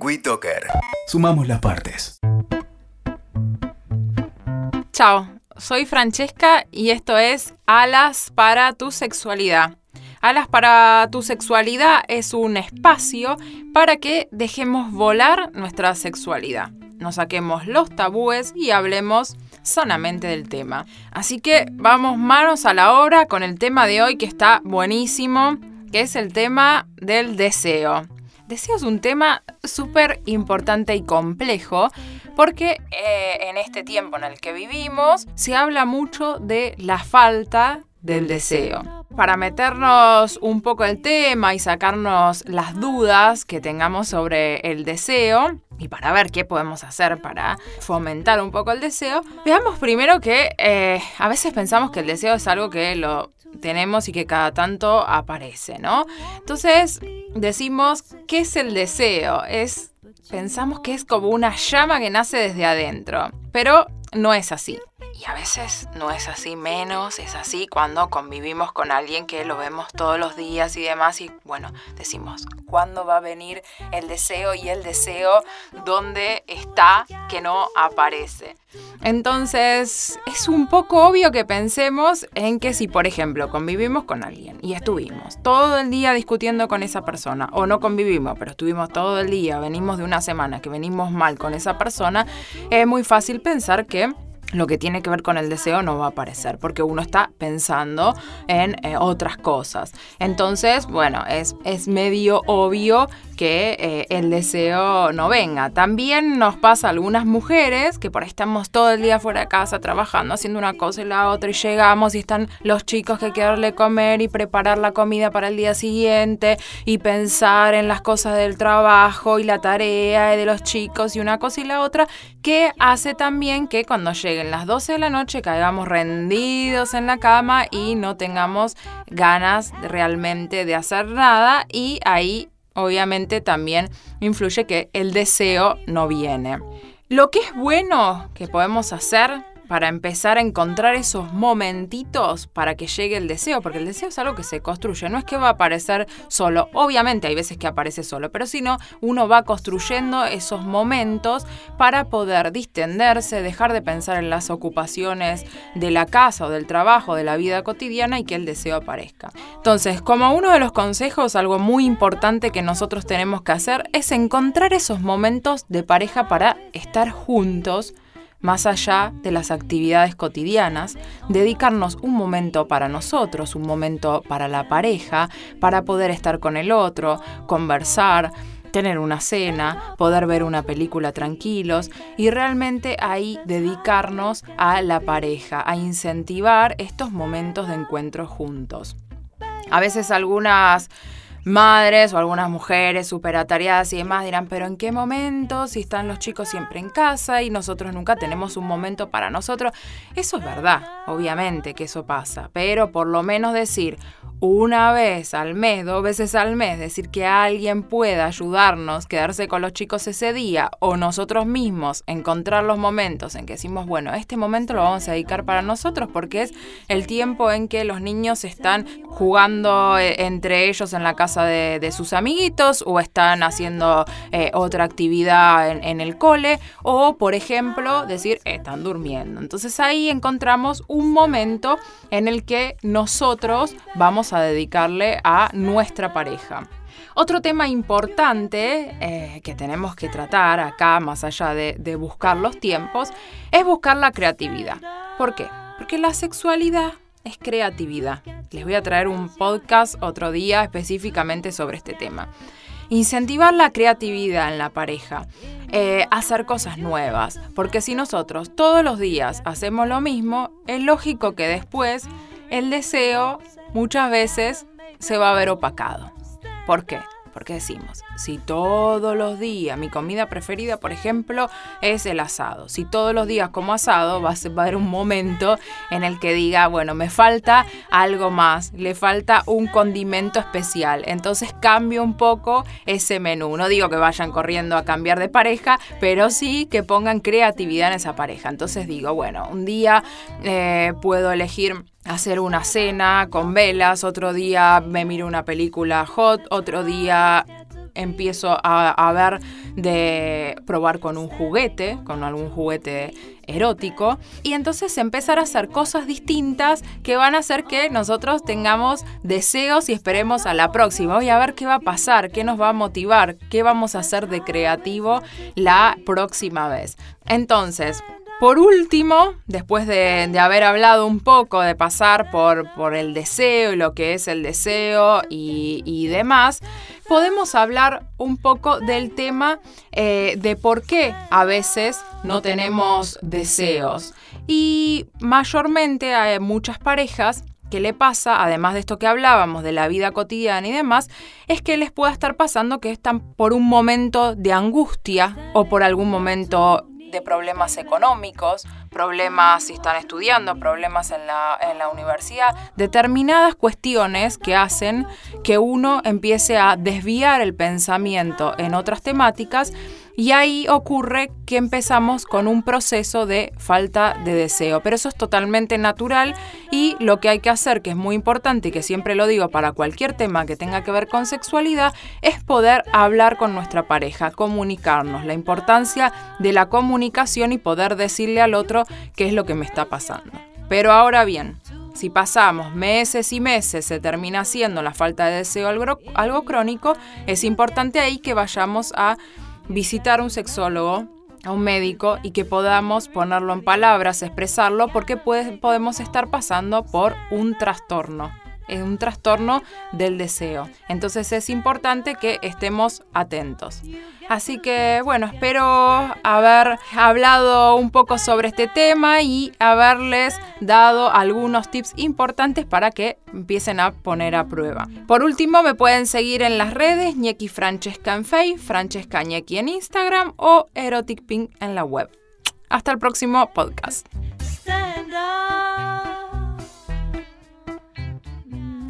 WeToker. Sumamos las partes. Chao, soy Francesca y esto es Alas para tu sexualidad. Alas para tu sexualidad es un espacio para que dejemos volar nuestra sexualidad. Nos saquemos los tabúes y hablemos sanamente del tema. Así que vamos manos a la obra con el tema de hoy que está buenísimo, que es el tema del deseo. Deseo es un tema súper importante y complejo porque eh, en este tiempo en el que vivimos se habla mucho de la falta del deseo. Para meternos un poco el tema y sacarnos las dudas que tengamos sobre el deseo, y para ver qué podemos hacer para fomentar un poco el deseo, veamos primero que eh, a veces pensamos que el deseo es algo que lo tenemos y que cada tanto aparece, ¿no? Entonces decimos, ¿qué es el deseo? Es, pensamos que es como una llama que nace desde adentro, pero no es así. Y a veces no es así, menos es así cuando convivimos con alguien que lo vemos todos los días y demás. Y bueno, decimos, ¿cuándo va a venir el deseo? Y el deseo, ¿dónde está que no aparece? Entonces, es un poco obvio que pensemos en que si, por ejemplo, convivimos con alguien y estuvimos todo el día discutiendo con esa persona, o no convivimos, pero estuvimos todo el día, venimos de una semana que venimos mal con esa persona, es muy fácil pensar que lo que tiene que ver con el deseo no va a aparecer, porque uno está pensando en eh, otras cosas. Entonces, bueno, es, es medio obvio que eh, el deseo no venga. También nos pasa a algunas mujeres que por ahí estamos todo el día fuera de casa trabajando, haciendo una cosa y la otra, y llegamos y están los chicos que quererle comer y preparar la comida para el día siguiente y pensar en las cosas del trabajo y la tarea de los chicos y una cosa y la otra, que hace también que cuando lleguen las 12 de la noche caigamos rendidos en la cama y no tengamos ganas realmente de hacer nada y ahí obviamente también influye que el deseo no viene. Lo que es bueno que podemos hacer para empezar a encontrar esos momentitos para que llegue el deseo, porque el deseo es algo que se construye, no es que va a aparecer solo, obviamente hay veces que aparece solo, pero si no, uno va construyendo esos momentos para poder distenderse, dejar de pensar en las ocupaciones de la casa o del trabajo, de la vida cotidiana y que el deseo aparezca. Entonces, como uno de los consejos, algo muy importante que nosotros tenemos que hacer es encontrar esos momentos de pareja para estar juntos más allá de las actividades cotidianas, dedicarnos un momento para nosotros, un momento para la pareja, para poder estar con el otro, conversar, tener una cena, poder ver una película tranquilos y realmente ahí dedicarnos a la pareja, a incentivar estos momentos de encuentro juntos. A veces algunas madres o algunas mujeres súper atareadas y demás dirán, pero ¿en qué momento? Si están los chicos siempre en casa y nosotros nunca tenemos un momento para nosotros. Eso es verdad, obviamente que eso pasa, pero por lo menos decir, una vez al mes, dos veces al mes, decir que alguien pueda ayudarnos, quedarse con los chicos ese día o nosotros mismos encontrar los momentos en que decimos, bueno, este momento lo vamos a dedicar para nosotros porque es el tiempo en que los niños están jugando eh, entre ellos en la casa de, sus amiguitos o están haciendo eh, otra actividad en, el cole o, por ejemplo, decir, están durmiendo. Entonces ahí encontramos un momento en el que nosotros vamos a dedicarle a nuestra pareja. Otro tema importante eh, que tenemos que tratar acá, más allá de, de buscar los tiempos, es buscar la creatividad. ¿Por qué? Porque la sexualidad es creatividad. Les voy a traer un podcast otro día específicamente sobre este tema. Incentivar la creatividad en la pareja, eh, hacer cosas nuevas, porque si nosotros todos los días hacemos lo mismo, es lógico que después el deseo muchas veces se va a ver opacado. ¿Por qué? Porque decimos, si todos los días mi comida preferida, por ejemplo, es el asado, si todos los días como asado, va a, haber un momento en el que diga, bueno, me falta algo más, le falta un condimento especial, entonces cambio un poco ese menú. No digo que vayan corriendo a cambiar de pareja, pero sí que pongan creatividad en esa pareja. Entonces digo, bueno, un día eh, puedo elegir hacer una cena con velas, otro día me miro una película hot, otro día empiezo a, a ver de probar con un juguete, con algún juguete erótico y entonces empezar a hacer cosas distintas que van a hacer que nosotros tengamos deseos y esperemos a la próxima. Voy a ver qué va a pasar, qué nos va a motivar, qué vamos a hacer de creativo la próxima vez. Entonces, por último, después de, haber hablado un poco, de pasar por, el deseo y lo que es el deseo y, demás, podemos hablar un poco del tema eh, de por qué a veces no tenemos deseos. Y mayormente hay muchas parejas que le pasa, además de esto que hablábamos de la vida cotidiana y demás, es que les pueda estar pasando que están por un momento de angustia o por algún momento de problemas económicos, problemas si están estudiando, problemas en la, en la universidad, determinadas cuestiones que hacen que uno empiece a desviar el pensamiento en otras temáticas y ahí ocurre que empezamos con un proceso de falta de deseo. Pero eso es totalmente natural y lo que hay que hacer, que es muy importante y que siempre lo digo para cualquier tema que tenga que ver con sexualidad, es poder hablar con nuestra pareja, comunicarnos, la importancia de la comunicación y poder decirle al otro qué es lo que me está pasando. Pero ahora bien, si pasamos meses y meses, se termina haciendo la falta de deseo algo, algo crónico, es importante ahí que vayamos a visitar a un sexólogo, a un médico y que podamos ponerlo en palabras, expresarlo, porque podemos estar pasando por un trastorno es un trastorno del deseo. Entonces es importante que estemos atentos. Así que bueno, espero haber hablado un poco sobre este tema y haberles dado algunos tips importantes para que empiecen a poner a prueba. Por último, me pueden seguir en las redes Ñequi Francesca en Francesca Ñequi en Instagram o Erotic Pink en la web. Hasta el próximo podcast.